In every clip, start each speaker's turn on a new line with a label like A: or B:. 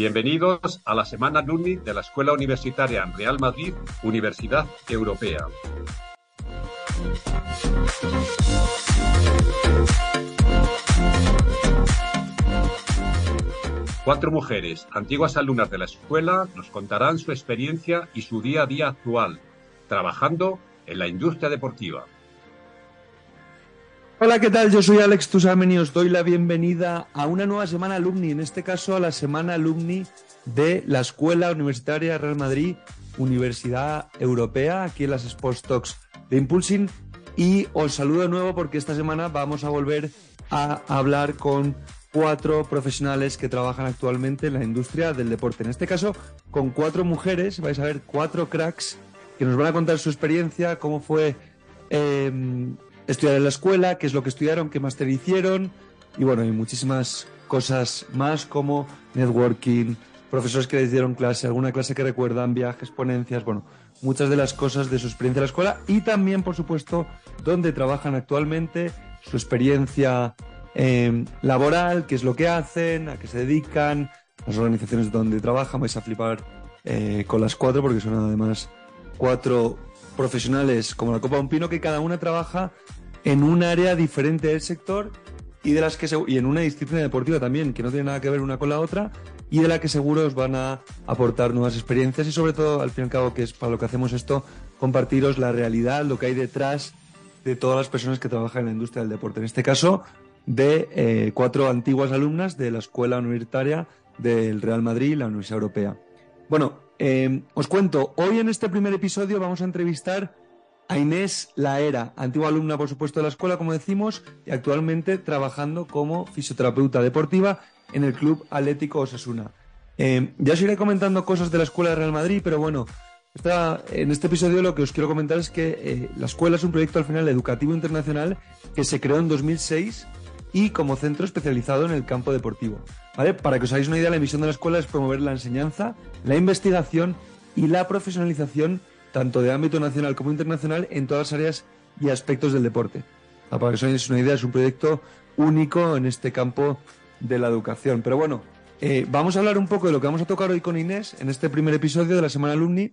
A: Bienvenidos a la Semana Alumni de la Escuela Universitaria Real Madrid, Universidad Europea. Cuatro mujeres, antiguas alumnas de la escuela, nos contarán su experiencia y su día a día actual, trabajando en la industria deportiva.
B: Hola, ¿qué tal? Yo soy Alex Tusamen y os doy la bienvenida a una nueva semana alumni, en este caso a la semana alumni de la Escuela Universitaria Real Madrid, Universidad Europea, aquí en las Sports Talks de Impulsing. Y os saludo de nuevo porque esta semana vamos a volver a hablar con cuatro profesionales que trabajan actualmente en la industria del deporte. En este caso, con cuatro mujeres, vais a ver cuatro cracks que nos van a contar su experiencia, cómo fue eh, estudiar en la escuela, qué es lo que estudiaron, qué máster hicieron y bueno, hay muchísimas cosas más como networking, profesores que les dieron clase, alguna clase que recuerdan, viajes, ponencias, bueno, muchas de las cosas de su experiencia en la escuela y también, por supuesto, dónde trabajan actualmente, su experiencia em, laboral, qué es lo que hacen, a qué se dedican, las organizaciones donde trabajan, vais a flipar eh, con las cuatro porque son además cuatro profesionales como la Copa de un Pino que cada una trabaja en un área diferente del sector y de las que y en una disciplina deportiva también que no tiene nada que ver una con la otra y de la que seguro os van a aportar nuevas experiencias y sobre todo al fin y al cabo que es para lo que hacemos esto compartiros la realidad lo que hay detrás de todas las personas que trabajan en la industria del deporte. En este caso de eh, cuatro antiguas alumnas de la escuela universitaria del Real Madrid la Universidad Europea. Bueno eh, os cuento hoy en este primer episodio vamos a entrevistar a Inés Laera, antigua alumna, por supuesto, de la escuela, como decimos, y actualmente trabajando como fisioterapeuta deportiva en el Club Atlético Osasuna. Eh, ya os iré comentando cosas de la Escuela de Real Madrid, pero bueno, en este episodio lo que os quiero comentar es que eh, la escuela es un proyecto al final educativo internacional que se creó en 2006 y como centro especializado en el campo deportivo. ¿vale? Para que os hagáis una idea, la misión de la escuela es promover la enseñanza, la investigación y la profesionalización tanto de ámbito nacional como internacional, en todas las áreas y aspectos del deporte. Ah, para que os hagáis una idea, es un proyecto único en este campo de la educación. Pero bueno, eh, vamos a hablar un poco de lo que vamos a tocar hoy con Inés en este primer episodio de la Semana Alumni.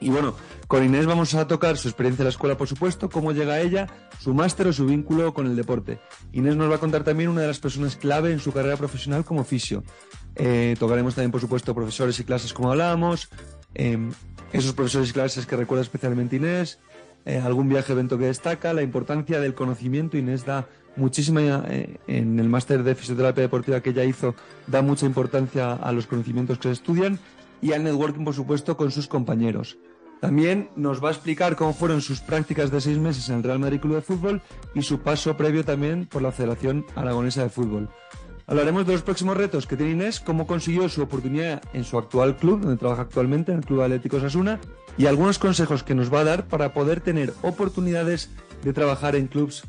B: Y bueno, con Inés vamos a tocar su experiencia en la escuela, por supuesto, cómo llega a ella, su máster o su vínculo con el deporte. Inés nos va a contar también una de las personas clave en su carrera profesional como fisio. Eh, tocaremos también, por supuesto, profesores y clases como hablábamos, em, esos profesores y clases que recuerda especialmente Inés, eh, algún viaje evento que destaca, la importancia del conocimiento. Inés da muchísima, eh, en el máster de fisioterapia deportiva que ella hizo, da mucha importancia a los conocimientos que se estudian y al networking, por supuesto, con sus compañeros. También nos va a explicar cómo fueron sus prácticas de seis meses en el Real Madrid Club de Fútbol y su paso previo también por la Federación Aragonesa de Fútbol. Hablaremos de los próximos retos que tiene Inés, cómo consiguió su oportunidad en su actual club, donde trabaja actualmente, en el Club Atlético Sasuna, y algunos consejos que nos va a dar para poder tener oportunidades de trabajar en clubes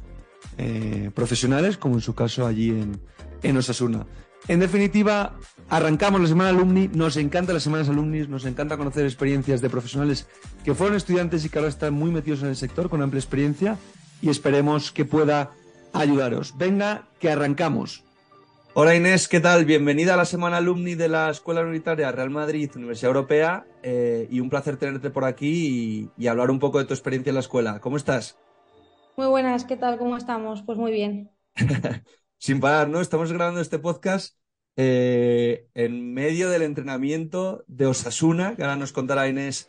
B: eh, profesionales, como en su caso allí en, en Osasuna. En definitiva, arrancamos la semana alumni, nos encanta las semanas alumni, nos encanta conocer experiencias de profesionales que fueron estudiantes y que ahora están muy metidos en el sector con amplia experiencia y esperemos que pueda ayudaros. Venga, que arrancamos. Hola Inés, ¿qué tal? Bienvenida a la semana alumni de la Escuela Unitaria Real Madrid, Universidad Europea, eh, y un placer tenerte por aquí y, hablar un poco de tu experiencia en la escuela. ¿Cómo estás?
C: Muy buenas, ¿qué tal? ¿Cómo estamos? Pues muy bien.
B: Sin parar, ¿no? Estamos grabando este podcast eh, en medio del entrenamiento de Osasuna, que ahora nos contará Inés,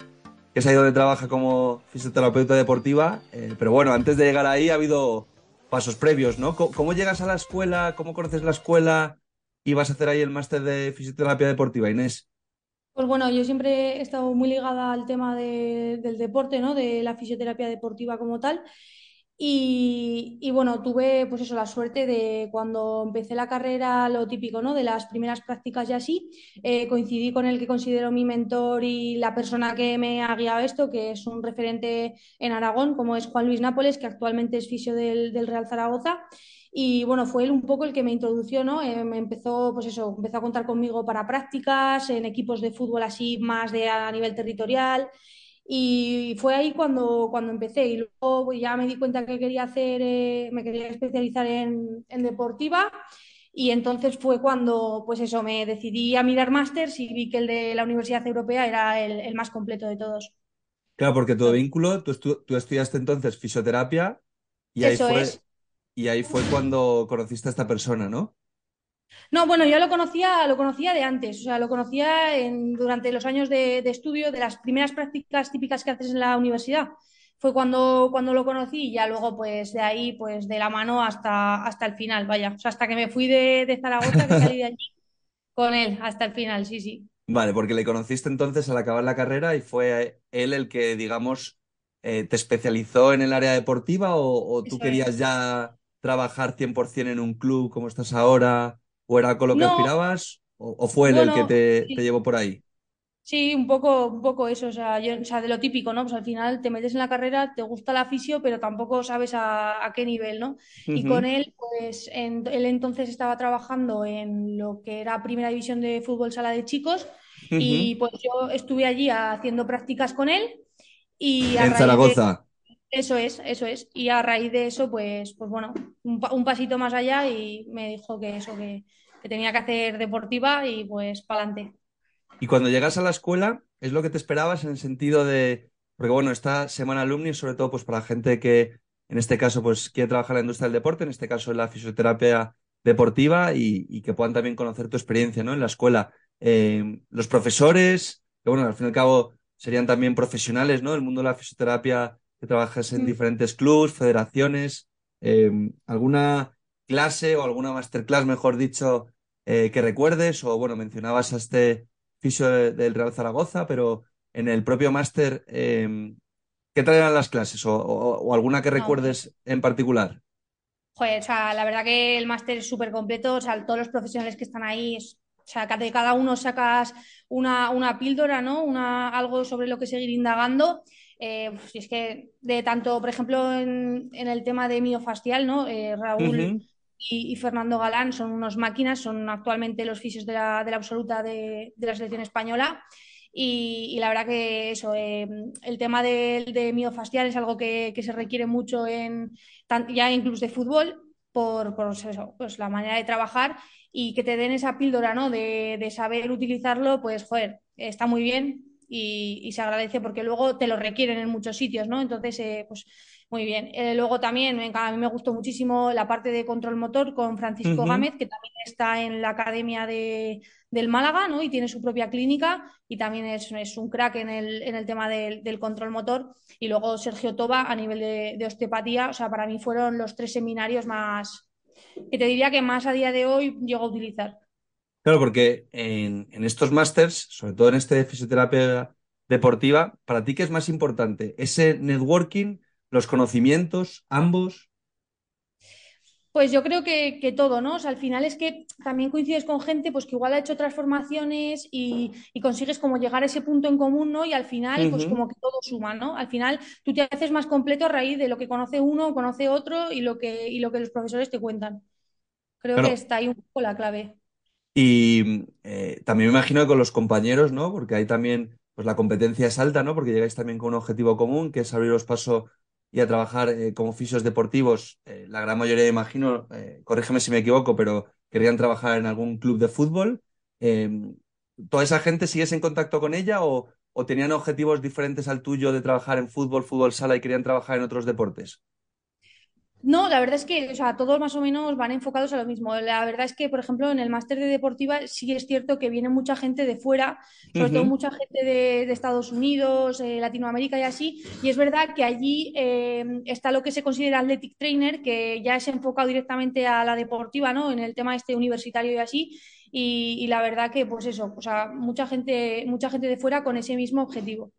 B: que es ahí donde trabaja como fisioterapeuta deportiva. Eh, pero bueno, antes de llegar ahí ha habido pasos previos, ¿no? ¿Cómo, llegas a la escuela? ¿Cómo conoces la escuela? ¿Y vas a hacer ahí el máster de fisioterapia deportiva, Inés?
C: Pues bueno, yo siempre he estado muy ligada al tema del deporte, ¿no? De la fisioterapia deportiva como tal. Y, bueno, tuve pues eso, la suerte de cuando empecé la carrera, lo típico, ¿no? De las primeras prácticas y así, eh, coincidí con el que considero mi mentor y la persona que me ha guiado esto, que es un referente en Aragón, como es Juan Luis Nápoles, que actualmente es fisio del, Real Zaragoza. Y bueno, fue él un poco el que me introdució, ¿no? Eh, me empezó, pues eso, empezó a contar conmigo para prácticas, en equipos de fútbol así más de a nivel territorial. Y fue ahí cuando, cuando empecé. Y luego pues, ya me di cuenta que quería hacer, eh, me quería especializar en, en, deportiva. Y entonces fue cuando, pues eso, me decidí a mirar másters y vi que el de la Universidad Europea era el, más completo de todos.
B: Claro, porque tu vínculo, tú, tú estudiaste entonces fisioterapia y ahí, fue, y ahí fue cuando conociste a esta persona, ¿no?
C: No, bueno, yo lo conocía, lo conocía de antes, o sea, lo conocía en, durante los años de, estudio, de las primeras prácticas típicas que haces en la universidad. Fue cuando, cuando lo conocí y ya luego, pues de ahí, pues de la mano hasta, hasta el final, vaya. O sea, hasta que me fui de, Zaragoza, que salí de allí con él, hasta el final, sí, sí.
B: Vale, porque le conociste entonces al acabar la carrera y fue él el que, digamos, eh, te especializó en el área deportiva o, tú querías ya trabajar 100% en un club como estás ahora? ¿O era con lo que aspirabas? ¿O, fue él el que te, llevó por ahí?
C: Sí, un poco, un poco eso, o sea, o sea, de lo típico, ¿no? Pues al final te metes en la carrera, te gusta la fisio, pero tampoco sabes a, qué nivel, ¿no? Y con él, pues él entonces estaba trabajando en lo que era primera división de fútbol sala de chicos y pues yo estuve allí haciendo prácticas con él y
B: en Zaragoza.
C: Eso es, eso es. Y a raíz de eso, pues, pues bueno, un, pasito más allá y me dijo que eso, que, tenía que hacer deportiva y pues para adelante.
B: Y cuando llegas a la escuela, ¿es lo que te esperabas en el sentido de, porque bueno, esta semana alumni, sobre todo pues para gente que en este caso pues quiere trabajar en la industria del deporte, en este caso en la fisioterapia deportiva y, que puedan también conocer tu experiencia ¿no? en la escuela. Eh, los profesores, que bueno, al fin y al cabo serían también profesionales, ¿no? El mundo de la fisioterapia que trabajas en mm. diferentes clubs, federaciones, eh, alguna clase o alguna masterclass, mejor dicho, eh, que recuerdes, o bueno, mencionabas a este fisio del Real Zaragoza, pero en el propio máster, em, ¿qué traían las clases o, alguna que recuerdes en particular?
C: Joder, o sea, la verdad que el máster es súper completo, o sea, todos los profesionales que están ahí, o sea, de cada uno sacas una, una píldora, ¿no? Una, algo sobre lo que seguir indagando eh, pues, es que de tanto, por ejemplo, en, el tema de miofastial, ¿no? Eh, Raúl y, Fernando Galán son unos máquinas, son actualmente los fisios de la, absoluta de, la selección española. Y, la verdad que eso, eh, el tema de, de, miofastial es algo que, se requiere mucho en ya incluso de fútbol por, pues la manera de trabajar y que te den esa píldora ¿no? de, de saber utilizarlo, pues joder, está muy bien y, se agradece porque luego te lo requieren en muchos sitios, ¿no? Entonces, eh, pues muy bien. Eh, luego también, a mí me gustó muchísimo la parte de control motor con Francisco Gámez, que también está en la Academia de, del Málaga, ¿no? Y tiene su propia clínica y también es, es un crack en el, en el tema del, control motor. Y luego Sergio Toba a nivel de, de osteopatía, o sea, para mí fueron los tres seminarios más, que te diría que más a día de hoy llego a utilizar.
B: Claro, porque en, estos másters, sobre todo en este de fisioterapia deportiva, ¿para ti qué es más importante? ¿Ese networking, los conocimientos, ambos?
C: Pues yo creo que, todo, ¿no? O sea, al final es que también coincides con gente pues que igual ha hecho transformaciones y, consigues como llegar a ese punto en común, ¿no? Y al final, pues como que todo suma, ¿no? Al final tú te haces más completo a raíz de lo que conoce uno, conoce otro y lo que, y lo que los profesores te cuentan. Creo que está ahí un poco la clave.
B: Y eh, también me imagino que con los compañeros, ¿no? Porque ahí también pues la competencia es alta, ¿no? Porque llegáis también con un objetivo común, que es abriros paso y a trabajar eh, como fisios deportivos. Eh, la gran mayoría, imagino, corrígeme si me equivoco, pero querían trabajar en algún club de fútbol. Em, ¿Toda esa gente sigues en contacto con ella o tenían objetivos diferentes al tuyo de trabajar en fútbol, fútbol sala y querían trabajar en otros deportes?
C: No, la verdad es que o sea, todos más o menos van enfocados a lo mismo. La verdad es que, por ejemplo, en el máster de deportiva sí es cierto que viene mucha gente de fuera, sobre todo mucha gente de, Estados Unidos, eh, Latinoamérica y así. Y es verdad que allí eh, está lo que se considera athletic trainer, que ya es enfocado directamente a la deportiva, ¿no? En el tema este universitario y así. Y, la verdad que, pues eso, o sea, mucha gente, mucha gente de fuera con ese mismo objetivo.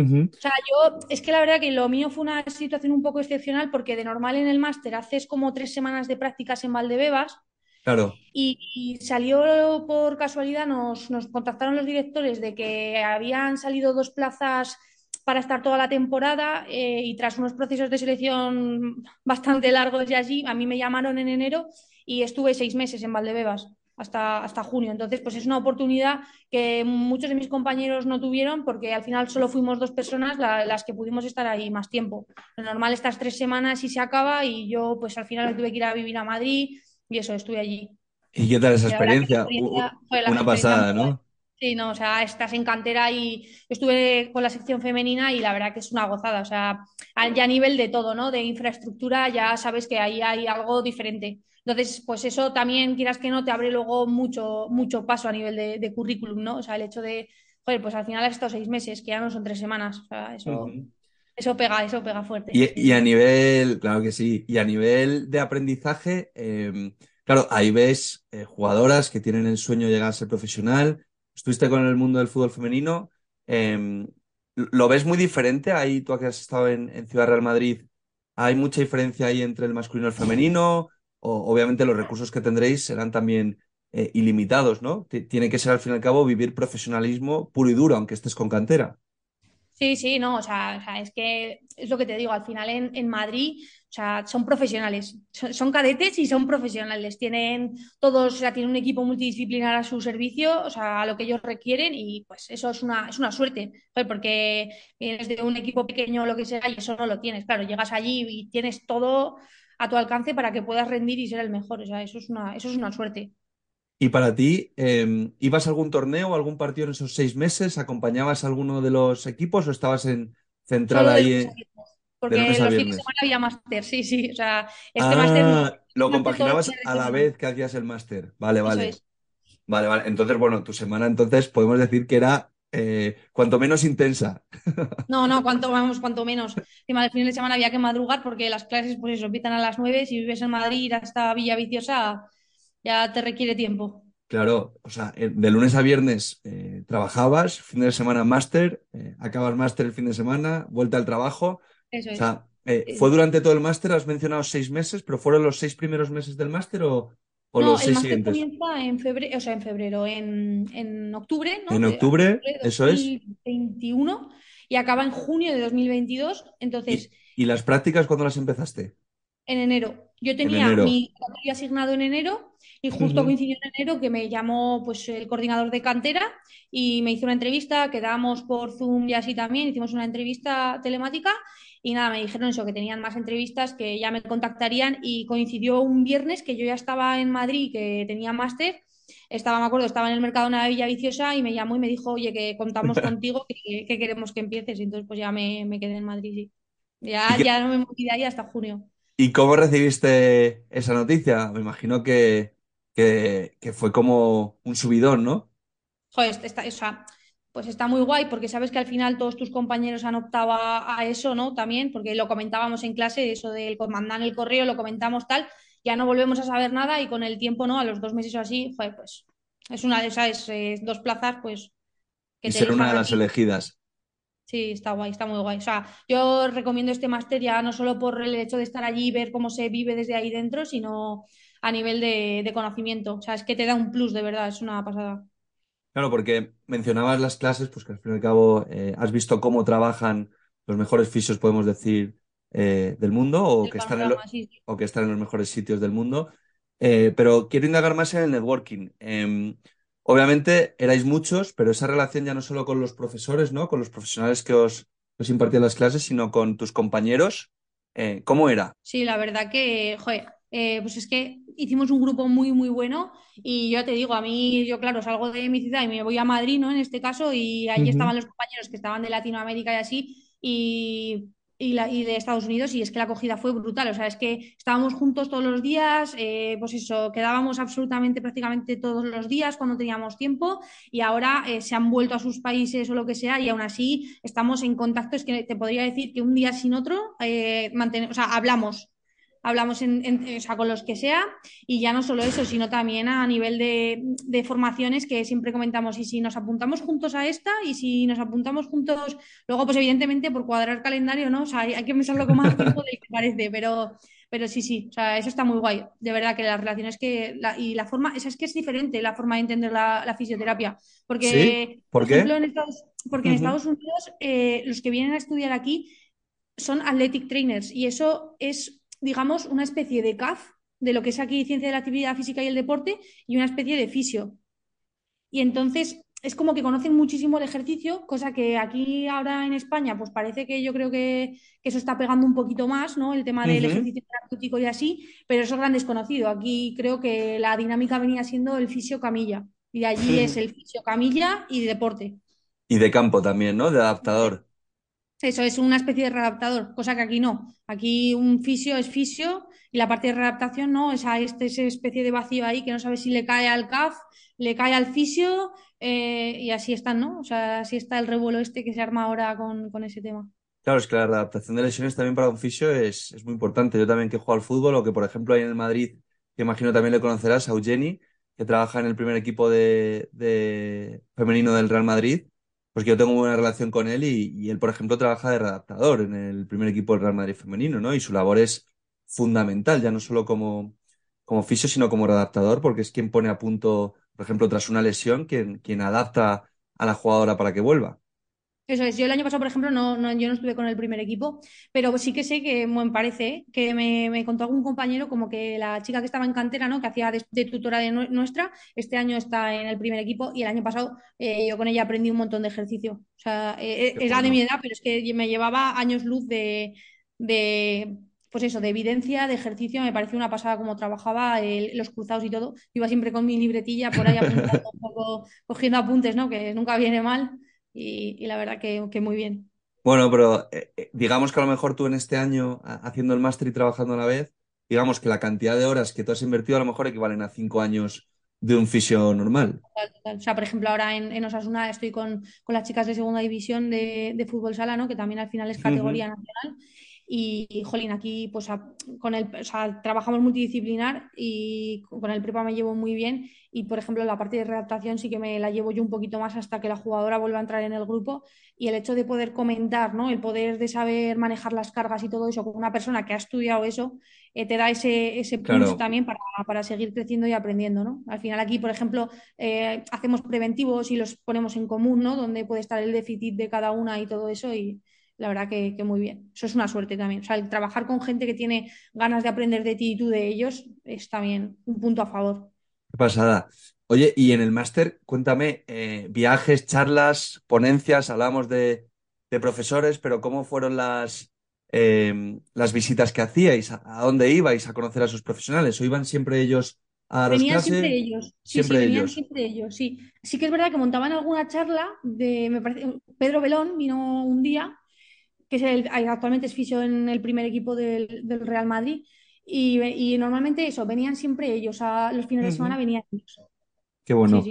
C: O sea, yo, es que la verdad que lo mío fue una situación un poco excepcional porque de normal en el máster haces como tres semanas de prácticas en Valdebebas.
B: Claro.
C: Y, salió por casualidad, nos, contactaron los directores de que habían salido dos plazas para estar toda la temporada eh, y tras unos procesos de selección bastante largos y allí, a mí me llamaron en enero y estuve seis meses en Valdebebas hasta, hasta junio. Entonces, pues es una oportunidad que muchos de mis compañeros no tuvieron porque al final solo fuimos dos personas las que pudimos estar ahí más tiempo. Lo normal estas tres semanas y se acaba y yo pues al final tuve que ir a vivir a Madrid y eso, estuve allí.
B: ¿Y qué tal esa experiencia? Una pasada, ¿no?
C: Sí, no, o sea, estás en cantera y estuve con la sección femenina y la verdad que es una gozada, o sea, ya a nivel de todo, ¿no? De infraestructura ya sabes que ahí hay algo diferente. Entonces, pues eso también, quieras que no, te abre luego mucho, mucho paso a nivel de, currículum, ¿no? O sea, el hecho de, joder, pues al final has estado seis meses, que ya no son tres semanas, o sea, eso, eso pega, eso pega fuerte.
B: Y, a nivel, claro que sí, y a nivel de aprendizaje, em, claro, ahí ves eh, jugadoras que tienen el sueño de llegar a ser profesional, estuviste con el mundo del fútbol femenino. Em, ¿Lo ves muy diferente? Ahí tú que has estado en, Ciudad Real Madrid, ¿hay mucha diferencia ahí entre el masculino y el femenino? O, obviamente los recursos que tendréis serán también eh, ilimitados, ¿no? tiene que ser al fin y al cabo vivir profesionalismo puro y duro, aunque estés con cantera.
C: Sí, sí, no, o sea, es que es lo que te digo, al final en, Madrid, o sea, son profesionales, son, cadetes y son profesionales, tienen todos, o sea, tienen un equipo multidisciplinar a su servicio, o sea, a lo que ellos requieren y pues eso es una, es una suerte, porque vienes de un equipo pequeño o lo que sea y eso no lo tienes, claro, llegas allí y tienes todo a tu alcance para que puedas rendir y ser el mejor, o sea, eso es una, eso es una suerte.
B: Y para ti, em, ¿ibas a algún torneo o algún partido en esos seis meses? ¿Acompañabas a alguno de los equipos o estabas en, centrada ahí?
C: porque los fines de semana había máster, sí, sí. O sea, este
B: ah, máster. lo compaginabas a la vez que hacías el máster. Vale, vale. Vale, vale. Entonces, bueno, tu semana entonces podemos decir que era eh, cuanto menos intensa.
C: No, no, cuanto vamos, cuanto menos. Encima del fin de semana había que madrugar porque las clases, pues eso, empiezan a las nueve. Si vives en Madrid, ir hasta Villa Viciosa ya te requiere tiempo.
B: Claro, o sea, eh, de lunes a viernes eh, trabajabas, fin de semana máster, eh, acabas máster el fin de semana, vuelta al trabajo.
C: Eso
B: es. O sea, ¿fue durante todo el máster? Has mencionado seis meses, pero ¿fueron los seis primeros meses del máster o, o
C: no,
B: los seis
C: el
B: máster
C: comienza en febrero, o sea, en febrero, en, octubre, ¿no?
B: En octubre, eso es.
C: 2021 y acaba en junio de 2022. Entonces.
B: ¿Y, ¿Y las prácticas cuándo las empezaste?
C: En enero. Yo tenía mi asignado en enero y justo coincidió en enero que me llamó pues el coordinador de cantera y me hizo una entrevista, quedamos por Zoom y así también, hicimos una entrevista telemática y nada, me dijeron eso, que tenían más entrevistas, que ya me contactarían y coincidió un viernes que yo ya estaba en Madrid, que tenía máster, estaba, me acuerdo, estaba en el mercado de Villa Viciosa y me llamó y me dijo, oye, que contamos contigo, que, queremos que empieces. Y entonces pues ya me, quedé en Madrid, sí. Ya, ya no me moví de ahí hasta junio.
B: ¿Y cómo recibiste esa noticia? Me imagino que, que, fue como un subidón, ¿no?
C: Joder, está, pues está muy guay porque sabes que al final todos tus compañeros han optado a, eso, ¿no? También, porque lo comentábamos en clase, eso del mandar el correo, lo comentamos tal, ya no volvemos a saber nada y con el tiempo, ¿no? A los dos meses o así, joder, pues es una de esas eh, dos plazas, pues...
B: Que y ser una de las elegidas.
C: Sí, está guay, está muy guay. O sea, yo recomiendo este máster ya no solo por el hecho de estar allí y ver cómo se vive desde ahí dentro, sino a nivel de, conocimiento. O sea, es que te da un plus, de verdad, es una pasada.
B: Claro, porque mencionabas las clases, pues que al fin y al cabo eh, has visto cómo trabajan los mejores fisios, podemos decir, eh, del mundo o que, están en o que están en los mejores sitios del mundo. Eh, pero quiero indagar más en el networking. Em, Obviamente erais muchos, pero esa relación ya no solo con los profesores, ¿no? Con los profesionales que os, impartían las clases, sino con tus compañeros. ¿Cómo era?
C: Sí, la verdad que, joder, eh, pues es que hicimos un grupo muy, muy bueno y yo te digo, a mí, yo claro, salgo de mi ciudad y me voy a Madrid, ¿no? En este caso, y allí estaban los compañeros que estaban de Latinoamérica y así, y y, la, y, de Estados Unidos y es que la acogida fue brutal. O sea, es que estábamos juntos todos los días, eh, pues eso, quedábamos absolutamente prácticamente todos los días cuando teníamos tiempo y ahora eh, se han vuelto a sus países o lo que sea y aún así estamos en contacto. Es que te podría decir que un día sin otro o sea, hablamos hablamos en, con los que sea, y ya no solo eso, sino también a nivel de, formaciones que siempre comentamos, y si nos apuntamos juntos a esta, y si nos apuntamos juntos, luego pues evidentemente por cuadrar calendario, ¿no? O sea, hay, que pensarlo con más tiempo del que parece, pero, pero sí, sí, o sea, eso está muy guay, de verdad que las relaciones que, y la forma, esa es que es diferente la forma de entender la, fisioterapia, porque,
B: ¿Por,
C: ejemplo, en Estados, porque en Estados Unidos eh, los que vienen a estudiar aquí son athletic trainers y eso es digamos, una especie de CAF de lo que es aquí ciencia de la actividad física y el deporte y una especie de fisio. Y entonces es como que conocen muchísimo el ejercicio, cosa que aquí ahora en España, pues parece que yo creo que, eso está pegando un poquito más, ¿no? El tema del ejercicio terapéutico y así, pero eso es gran desconocido. Aquí creo que la dinámica venía siendo el fisio camilla, y allí es el fisio camilla y deporte.
B: Y de campo también, ¿no? De adaptador.
C: Eso es una especie de readaptador, cosa que aquí no. Aquí un fisio es fisio y la parte de readaptación no, es a este, esa especie de vacío ahí que no sabe si le cae al CAF, le cae al fisio eh, y así están, ¿no? O sea, así está el revuelo este que se arma ahora con, ese tema.
B: Claro, es que la adaptación de lesiones también para un fisio es, muy importante. Yo también que juego al fútbol, o que por ejemplo hay en el Madrid, que imagino también le conocerás, a Eugeni, que trabaja en el primer equipo de, femenino del Real Madrid, pues yo tengo buena relación con él y, él, por ejemplo, trabaja de redactador en el primer equipo del Real Madrid femenino, ¿no? Y su labor es fundamental, ya no solo como, como fisio, sino como redactador, porque es quien pone a punto por ejemplo, tras una lesión, quien, quien adapta a la jugadora para que vuelva.
C: Eso es, yo el año pasado, por ejemplo, no, yo no estuve con el primer equipo, pero sí que sé que me parece que me, contó algún compañero como que la chica que estaba en cantera, ¿no? que hacía de, tutora de nuestra, este año está en el primer equipo y el año pasado eh, yo con ella aprendí un montón de ejercicio. O sea, eh, era de mi edad, pero es que me llevaba años luz de, de pues eso, de evidencia, de ejercicio, me pareció una pasada como trabajaba los cruzados y todo. Iba siempre con mi libretilla por ahí apuntando un poco, cogiendo apuntes, ¿no? Que nunca viene mal y, la verdad que, muy bien.
B: Bueno, pero eh, eh, digamos que a lo mejor tú en este año, haciendo el máster y trabajando a la vez, digamos que la cantidad de horas que tú has invertido a lo mejor equivalen a cinco años de un fisio normal.
C: O sea, por ejemplo, ahora en, Osasuna estoy con, las chicas de segunda división de, fútbol sala, ¿no? que también al final es categoría nacional. Y, jolín, aquí pues con el, o sea, trabajamos multidisciplinar y con el prepa me llevo muy bien. Y por ejemplo, la parte de redactación sí que me la llevo yo un poquito más hasta que la jugadora vuelva a entrar en el grupo. Y el hecho de poder comentar, ¿no? El poder de saber manejar las cargas y todo eso con una persona que ha estudiado eso, eh, te da ese, ese plus también para, para, seguir creciendo y aprendiendo, ¿no? Al final aquí, por ejemplo, eh, hacemos preventivos y los ponemos en común, ¿no? Donde puede estar el déficit de cada una y todo eso. Y, la verdad que, muy bien. Eso es una suerte también. O sea, el trabajar con gente que tiene ganas de aprender de ti y tú de ellos es también un punto a favor.
B: Qué pasada. Oye, y en el máster, cuéntame, eh, viajes, charlas, ponencias, hablamos de, profesores, pero ¿cómo fueron las, em, las visitas que hacíais? ¿A dónde ibais a conocer a sus profesionales? ¿O iban siempre ellos a
C: venían siempre ellos. Sí, siempre sí, ellos. siempre ellos, sí. Sí que es verdad que montaban alguna charla de, me parece, Pedro Belón vino un día que es el, actualmente es fisio en el primer equipo del, Real Madrid. Y, normalmente eso, venían siempre ellos, a los fines de semana venían ellos.
B: Qué bueno.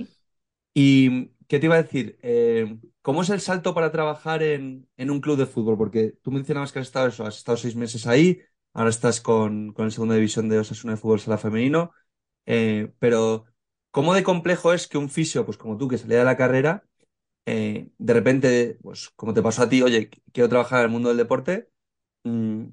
B: ¿Y qué te iba a decir? Eh, ¿Cómo es el salto para trabajar en, un club de fútbol? Porque tú mencionabas que has estado eso, has estado seis meses ahí, ahora estás con, con la segunda división de Osasuna de Fútbol Sala Femenino, eh, pero ¿cómo de complejo es que un fisio, pues como tú, que salía de la carrera, eh, de repente, pues como te pasó a ti, oye, quiero trabajar en el mundo del deporte, mm,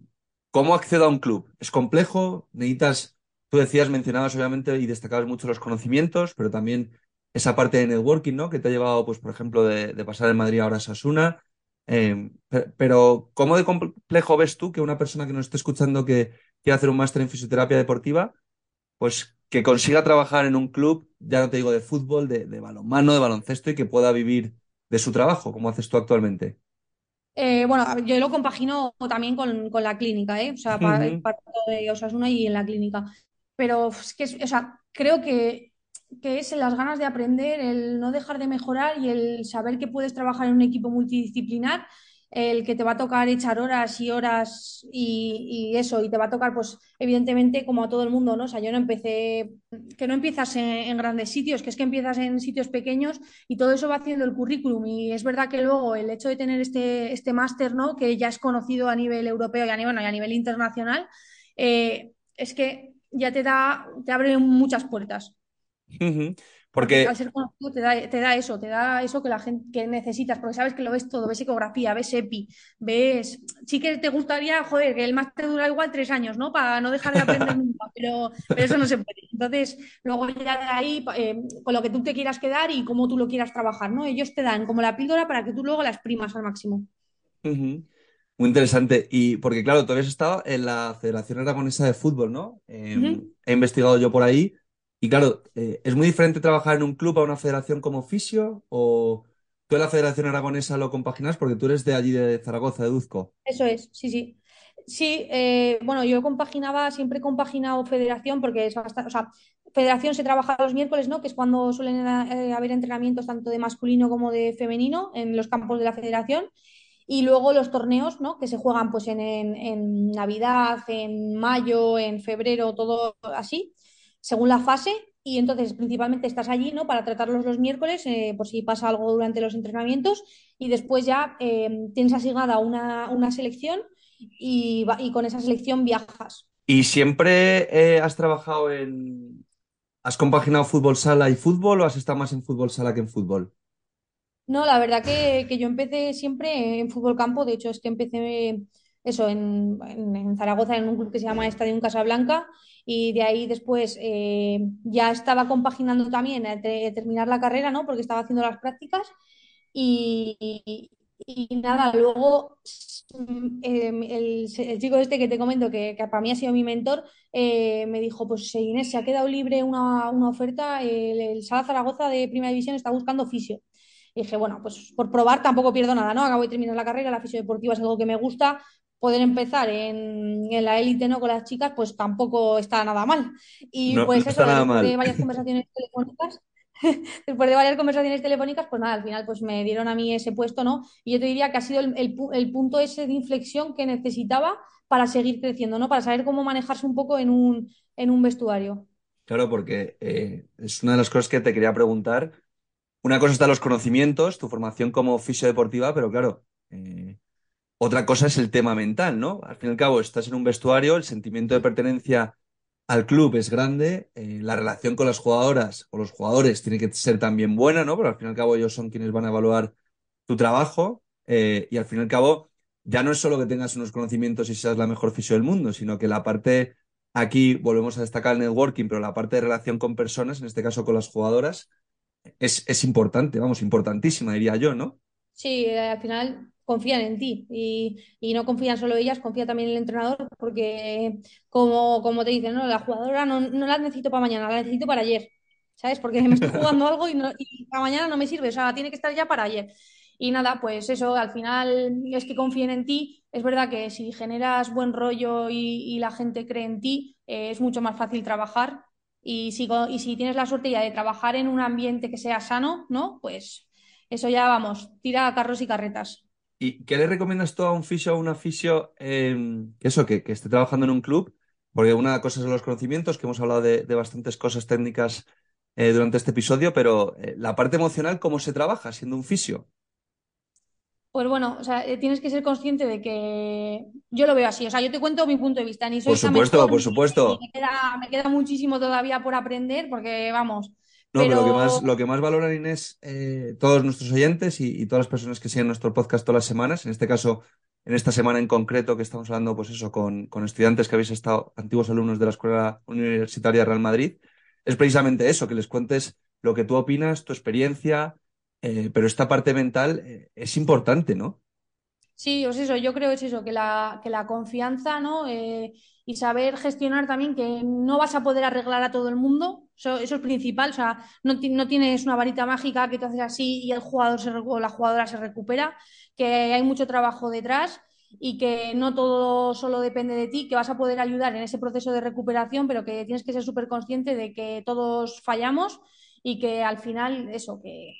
B: ¿cómo accedo a un club? ¿Es complejo? ¿Necesitas, tú decías, mencionabas obviamente y destacabas mucho los conocimientos, pero también esa parte de networking, ¿no? Que te ha llevado, pues, por ejemplo, de, pasar en Madrid ahora a Sasuna. Eh, pero, ¿cómo de complejo ves tú que una persona que nos esté escuchando que quiere hacer un máster en fisioterapia deportiva, pues que consiga trabajar en un club, ya no te digo de fútbol, de balonmano, de baloncesto y que pueda vivir de su trabajo, como haces tú actualmente?
C: Eh, bueno, yo lo compagino también con, la clínica, ¿eh? O sea, para, de Osasuna y en la clínica. Pero es que, o sea, creo que, que es las ganas de aprender, el no dejar de mejorar y el saber que puedes trabajar en un equipo multidisciplinar el que te va a tocar echar horas y horas y, eso, y te va a tocar, pues, evidentemente, como a todo el mundo, ¿no? O sea, yo no empecé, que no empiezas en, grandes sitios, que es que empiezas en sitios pequeños y todo eso va haciendo el currículum. Y es verdad que luego el hecho de tener este, este máster, ¿no? Que ya es conocido a nivel europeo y a nivel, y a nivel internacional, eh, es que ya te da, te abre muchas puertas.
B: Porque
C: al ser conocido te da, te da, eso, te da eso que la gente que necesitas, porque sabes que lo ves todo, ves ecografía, ves EPI, ves. Sí que te gustaría, joder, que el máster dura igual tres años, ¿no? Para no dejar de aprender nunca, pero, pero, eso no se puede. Entonces, luego ya de ahí, eh, con lo que tú te quieras quedar y cómo tú lo quieras trabajar, ¿no? Ellos te dan como la píldora para que tú luego la exprimas al máximo.
B: Muy interesante. Y porque, claro, tú habías estado en la Federación Aragonesa de Fútbol, ¿no? Em, he investigado yo por ahí Y claro, eh, ¿es muy diferente trabajar en un club a una federación como fisio? ¿O tú en la Federación Aragonesa lo compaginas porque tú eres de allí de Zaragoza, de Duzco?
C: Eso es, sí, sí. Sí, eh, bueno, yo compaginaba, siempre he compaginado federación porque es bastante, o sea, federación se trabaja los miércoles, ¿no? Que es cuando suelen eh, haber entrenamientos tanto de masculino como de femenino en los campos de la federación. Y luego los torneos, ¿no? Que se juegan pues en, Navidad, en mayo, en febrero, todo así, según la fase. Y entonces principalmente estás allí, ¿no? Para tratarlos los miércoles, eh, por si pasa algo durante los entrenamientos. Y después ya eh, tienes asignada una, una selección y, va- y con esa selección viajas.
B: ¿Y siempre eh, has trabajado en... ¿Has compaginado fútbol sala y fútbol o has estado más en fútbol sala que en fútbol?
C: No, la verdad que, que yo empecé siempre en fútbol campo, de hecho es que empecé eso en, Zaragoza en un club que se llama Estadio Casablanca y de ahí después eh, ya estaba compaginando también al te- terminar la carrera, ¿no? Porque estaba haciendo las prácticas y, y- nada, luego mm, eh, el, el chico este que te comento que, que para mí ha sido mi mentor eh, me dijo, pues Inés, se ha quedado libre una, una oferta, el, el Sala Zaragoza de Primera División está buscando fisio. Y dije, bueno, pues por probar tampoco pierdo nada, ¿no? Acabo de terminar la carrera, la fisiodeportiva es algo que me gusta, poder empezar en, en la élite, ¿no? Con las chicas, pues tampoco está nada mal. Y
B: No, no
C: pues eso, después de varias conversaciones telefónicas, después de varias conversaciones telefónicas, pues nada, al final pues me dieron a mí ese puesto, ¿no? Y yo te diría que ha sido el, el el punto ese de inflexión que necesitaba para seguir creciendo, ¿no? Para saber cómo manejarse un poco en un, en un vestuario.
B: Claro, porque eh, es una de las cosas que te quería preguntar. Una cosa está los conocimientos, tu formación como fisiodeportiva, pero claro, eh, otra cosa es el tema mental, ¿no? Al fin y al cabo, estás en un vestuario, el sentimiento de pertenencia al club es grande, eh, la relación con las jugadoras o los jugadores tiene que ser también buena, ¿no? Pero al fin y al cabo ellos son quienes van a evaluar tu trabajo eh, y al fin y al cabo ya no es solo que tengas unos conocimientos y seas la mejor fisio del mundo, sino que la parte, aquí volvemos a destacar el networking, pero la parte de relación con personas, en este caso con las jugadoras, es, es importante, vamos, importantísima, diría yo, ¿no?
C: Sí, eh, al final confían en ti y, y no confían solo ellas, confía también el entrenador porque como, como te dicen, no, la jugadora no, no la necesito para mañana, la necesito para ayer, ¿sabes? Porque me estoy jugando algo y, no, y para mañana no me sirve, o sea, tiene que estar ya para ayer. Y nada, pues eso, al final es que confíen en ti. Es verdad que si generas buen rollo y, y la gente cree en ti, eh, es mucho más fácil trabajar. Y si, y si tienes la suerte ya de trabajar en un ambiente que sea sano, ¿no? Pues eso ya vamos, tira a carros y carretas.
B: ¿Y qué le recomiendas tú a un fisio o a una fisio eh, que eso, que, que esté trabajando en un club? Porque una cosa son los conocimientos, que hemos hablado de, de bastantes cosas técnicas eh, durante este episodio, pero eh, la parte emocional, ¿cómo se trabaja siendo un fisio?
C: Pues bueno, o sea, eh, tienes que ser consciente de que yo lo veo así. O sea, yo te cuento mi punto de vista, ni soy
B: Por supuesto, por supuesto.
C: me queda, me queda muchísimo todavía por aprender, porque vamos,
B: No, pero lo que más, lo que más valoran, Inés, eh, todos nuestros oyentes y, y todas las personas que siguen nuestro podcast todas las semanas, en este caso, en esta semana en concreto, que estamos hablando, pues eso, con, con estudiantes que habéis estado, antiguos alumnos de la Escuela Universitaria Real Madrid, es precisamente eso, que les cuentes lo que tú opinas, tu experiencia, eh, pero esta parte mental, eh, es importante, ¿no?
C: Sí, es eso, yo creo es eso, que la, que la confianza, ¿no? Eh, y saber gestionar también que no vas a poder arreglar a todo el mundo, eso, es principal, o sea, no, no tienes una varita mágica que tú haces así y el jugador se, o la jugadora se recupera, que hay mucho trabajo detrás y que no todo solo depende de ti, que vas a poder ayudar en ese proceso de recuperación, pero que tienes que ser súper consciente de que todos fallamos y que al final, eso, que,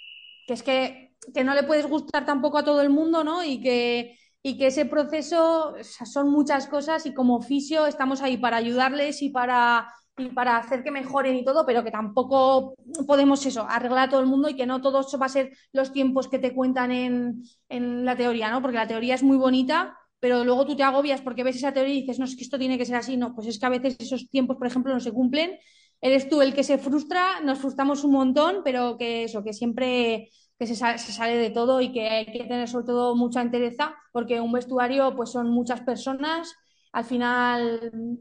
C: que es que, que no le puedes gustar tampoco a todo el mundo, ¿no? Y que, y que ese proceso son muchas cosas y como fisio estamos ahí para ayudarles y para, y para hacer que mejoren y todo, pero que tampoco podemos eso, arreglar a todo el mundo y que no todo eso va a ser los tiempos que te cuentan en, en la teoría, ¿no? Porque la teoría es muy bonita, pero luego tú te agobias porque ves esa teoría y dices, no, es que esto tiene que ser así, no, pues es que a veces esos tiempos, por ejemplo, no se cumplen. Eres tú el que se frustra, nos frustramos un montón, pero que eso, que siempre que se sale, de todo y que hay que tener sobre todo mucha entereza, porque un vestuario pues son muchas personas, al final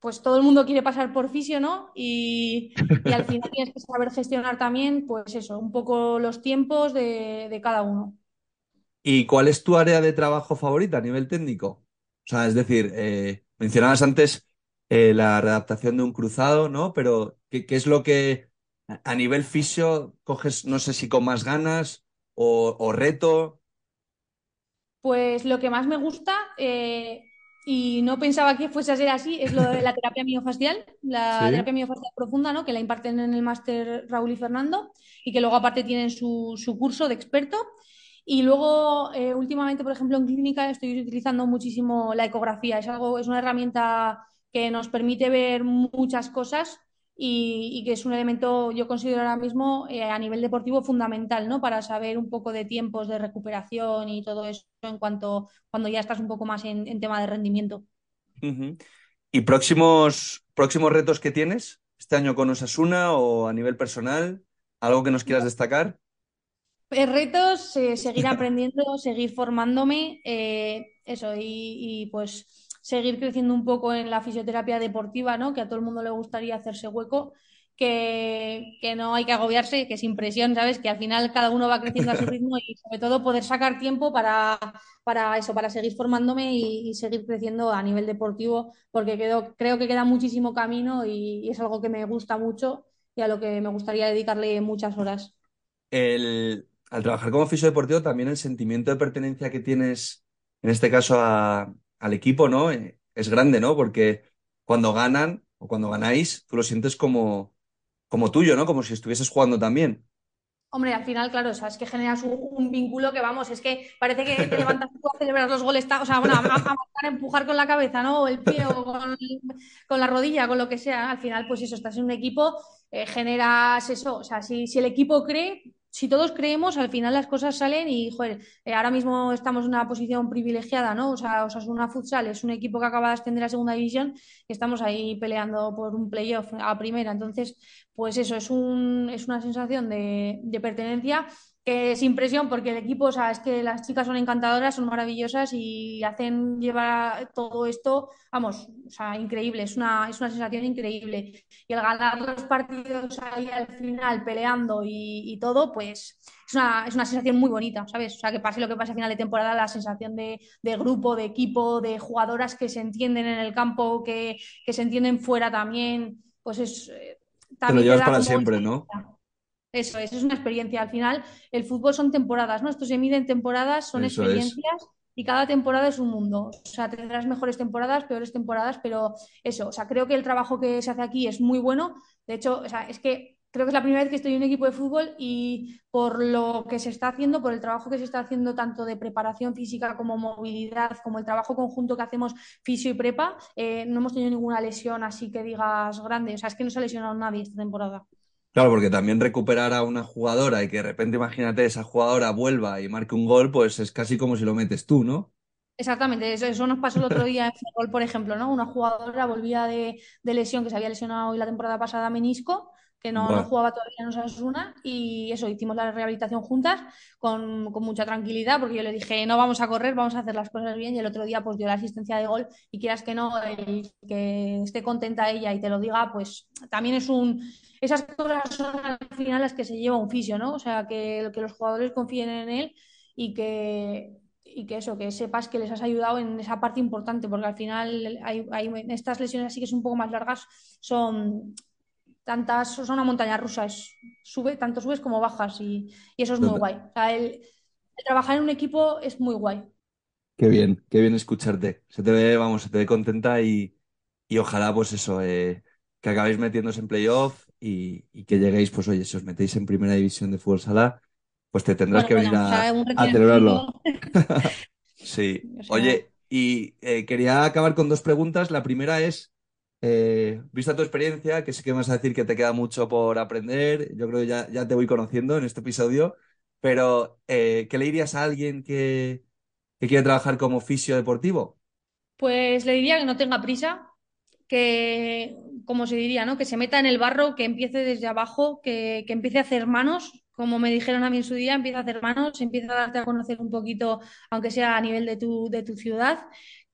C: pues todo el mundo quiere pasar por fisio, ¿no? Y, al final tienes que saber gestionar también, pues eso, un poco los tiempos de, cada uno.
B: ¿Y cuál es tu área de trabajo favorita a nivel técnico? O sea, es decir, eh, mencionabas antes eh, la readaptación de un cruzado, ¿no? Pero ¿qué, qué es lo que a nivel fisio coges, no sé si con más ganas o, o reto?
C: Pues lo que más me gusta, eh, y no pensaba que fuese a ser así, es lo de la terapia miofascial, la
B: Sí.
C: terapia miofascial profunda, ¿no? Que la imparten en el máster Raúl y Fernando, y que luego aparte tienen su, su curso de experto. Y luego, eh, últimamente, por ejemplo, en clínica estoy utilizando muchísimo la ecografía. Es algo, es una herramienta que nos permite ver muchas cosas y, y que es un elemento, yo considero ahora mismo, eh, a nivel deportivo fundamental, ¿no? Para saber un poco de tiempos de recuperación y todo eso en cuanto cuando ya estás un poco más en, en tema de rendimiento.
B: ¿Y próximos, próximos retos que tienes este año con Osasuna o a nivel personal? ¿Algo que nos quieras destacar?
C: Eh, retos, eh, seguir aprendiendo, seguir formándome, eso, y, y, pues seguir creciendo un poco en la fisioterapia deportiva, ¿no? Que a todo el mundo le gustaría hacerse hueco, que, que no hay que agobiarse, que sin presión, ¿sabes? Que al final cada uno va creciendo a su ritmo y sobre todo poder sacar tiempo para, para eso, para seguir formándome y, y seguir creciendo a nivel deportivo, porque quedo, creo que queda muchísimo camino y, y es algo que me gusta mucho y a lo que me gustaría dedicarle muchas horas.
B: El, al trabajar como fisiodeportivo, también el sentimiento de pertenencia que tienes, en este caso a- al equipo, ¿no? Eh, Es grande, ¿no? Porque cuando ganan o cuando ganáis, tú lo sientes como, como tuyo, ¿no? Como si estuvieses jugando también.
C: Hombre, al final, claro, o sea, es que generas un, vínculo que, vamos, es que parece que te levantas tú a celebrar los goles, o sea, bueno, a, a empujar con la cabeza, ¿no? O el pie o con, con la rodilla, con lo que sea. Al final, pues eso, estás en un equipo, eh, generas eso, o sea, si, si el equipo cree, si todos creemos, al final las cosas salen y, joder, eh, ahora mismo estamos en una posición privilegiada, ¿no? O sea, Osasuna Futsal es un equipo que acaba de ascender a segunda división y estamos ahí peleando por un playoff a primera, entonces pues eso, es, un, es una sensación de, de pertenencia que sin presión, porque el equipo, o sea, es que las chicas son encantadoras, son maravillosas y hacen llevar todo esto, vamos, o sea, increíble, es una, es una sensación increíble. Y el ganar los partidos ahí al final peleando y, y todo, pues es una, es una sensación muy bonita, ¿sabes? O sea, que pase lo que pase a final de temporada, la sensación de, de grupo, de equipo, de jugadoras que se entienden en el campo, que, que se entienden fuera también, pues es, eh,
B: Te lo
C: también te
B: llevas
C: da
B: para siempre, ¿no?
C: Eso, eso es una experiencia. Al final, el fútbol son temporadas, ¿no? Esto se mide en temporadas, son
B: Eso es.
C: experiencias y cada temporada es un mundo. O sea, tendrás mejores temporadas, peores temporadas, pero eso, o sea, creo que el trabajo que se hace aquí es muy bueno. De hecho, o sea, es que creo que es la primera vez que estoy en un equipo de fútbol y por lo que se está haciendo, por el trabajo que se está haciendo tanto de preparación física como movilidad, como el trabajo conjunto que hacemos fisio y prepa, eh, no hemos tenido ninguna lesión así que digas grande. O sea, es que no se ha lesionado nadie esta temporada.
B: Claro, porque también recuperar a una jugadora y que de repente, imagínate, esa jugadora vuelva y marque un gol, pues es casi como si lo metes tú, ¿no?
C: Exactamente, eso, eso nos pasó el otro día en fútbol, por ejemplo, ¿no? Una jugadora volvía de, de lesión que se había lesionado hoy la temporada pasada menisco, que no, jugaba todavía en Osasuna, y eso, hicimos la rehabilitación juntas con, con mucha tranquilidad, porque yo le dije, no vamos a correr, vamos a hacer las cosas bien, y el otro día pues dio la asistencia de gol, y quieras que no, el que esté contenta ella y te lo diga, pues también es un... Esas cosas son al final las que se lleva un fisio, ¿no? O sea, que, que los jugadores confíen en él y que, y que eso, que sepas que les has ayudado en esa parte importante, porque al final hay, hay estas lesiones así que son un poco más largas, son tantas, son una montaña rusa, es, sube, tanto subes como bajas y, y eso es muy guay. O sea, el, el trabajar en un equipo es muy guay.
B: Qué bien, qué bien escucharte. Se te ve, vamos, se te ve contenta y, y ojalá, pues eso, eh, que acabéis metiéndose en playoff y, y que lleguéis, pues oye, si os metéis en primera división de fútbol sala, pues te tendrás
C: Bueno,
B: que venir
C: bueno, o
B: a,
C: sea,
B: celebrarlo. Sí.
C: o sea,
B: Oye, y eh, quería acabar con dos preguntas. La primera es, eh, vista tu experiencia, que sé que vas a decir que te queda mucho por aprender, yo creo que ya, ya te voy conociendo en este episodio, pero eh, ¿qué le dirías a alguien que, que quiere trabajar como fisio deportivo?
C: pues le diría que no tenga prisa, que, como se diría, ¿no? Que se meta en el barro, que empiece desde abajo, que, que empiece a hacer manos, como me dijeron a mí en su día, empieza a hacer manos, empieza a darte a conocer un poquito, aunque sea a nivel de tu, de tu ciudad,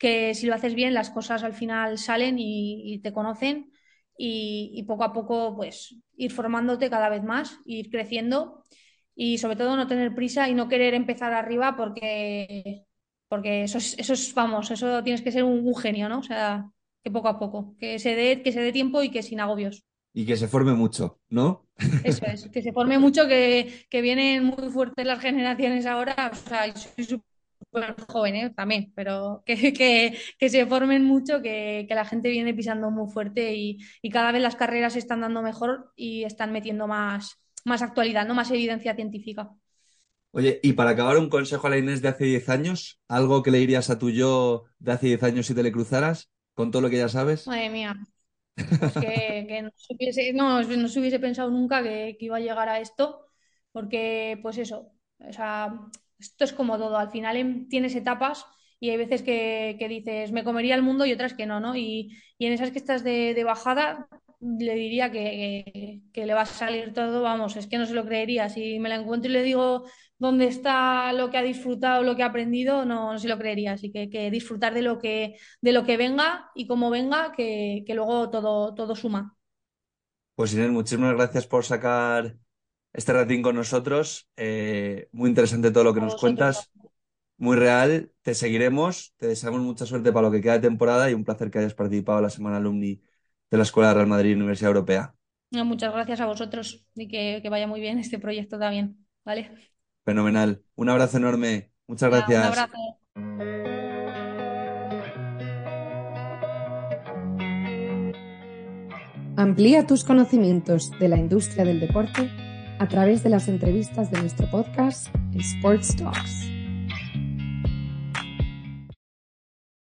C: que si lo haces bien, las cosas al final salen y, y te conocen y, y poco a poco, pues, ir formándote cada vez más, ir creciendo y sobre todo no tener prisa y no querer empezar arriba porque, porque eso es, eso es, vamos, eso tienes que ser un, un genio, ¿no? O sea, que poco a poco, que se dé, que se dé tiempo y que sin agobios.
B: Y que se forme mucho, ¿no?
C: Eso es, que se forme mucho, que, que vienen muy fuertes las generaciones ahora. O sea, soy joven ¿eh? también, pero que, que, que, se formen mucho, que, que, la gente viene pisando muy fuerte y, y, cada vez las carreras se están dando mejor y están metiendo más, más actualidad, ¿no? más evidencia científica.
B: Oye, y para acabar, un consejo a la Inés de hace 10 años, algo que le dirías a tu yo de hace 10 años si te le cruzaras, con todo lo que ya sabes.
C: Madre mía. Pues que, no, se hubiese, no, no, se hubiese, pensado nunca que, que, iba a llegar a esto, porque pues eso, o sea, esto es como todo, al final tienes etapas y hay veces que, que dices, me comería el mundo y otras que no, ¿no? Y, y en esas que estás de, de bajada, le diría que, que, le va a salir todo, vamos, es que no se lo creería. Si me la encuentro y le digo dónde está lo que ha disfrutado, lo que ha aprendido, no, se lo creería. Así que, que, disfrutar de lo que, de lo que venga y como venga, que, que luego todo, todo suma.
B: Pues Inés, muchísimas gracias por sacar este ratín con nosotros. Eh, muy interesante todo lo que nos cuentas. Muy real. Te seguiremos. Te deseamos mucha suerte para lo que queda de temporada y un placer que hayas participado en la Semana Alumni de la Escuela de Real Madrid Universidad Europea.
C: No, muchas gracias a vosotros y que, que, vaya muy bien este proyecto también. ¿Vale?
B: Fenomenal. Un abrazo enorme. Muchas gracias.
C: Un abrazo.
D: Amplía tus conocimientos de la industria del deporte a través de las entrevistas de nuestro podcast Sports Talks.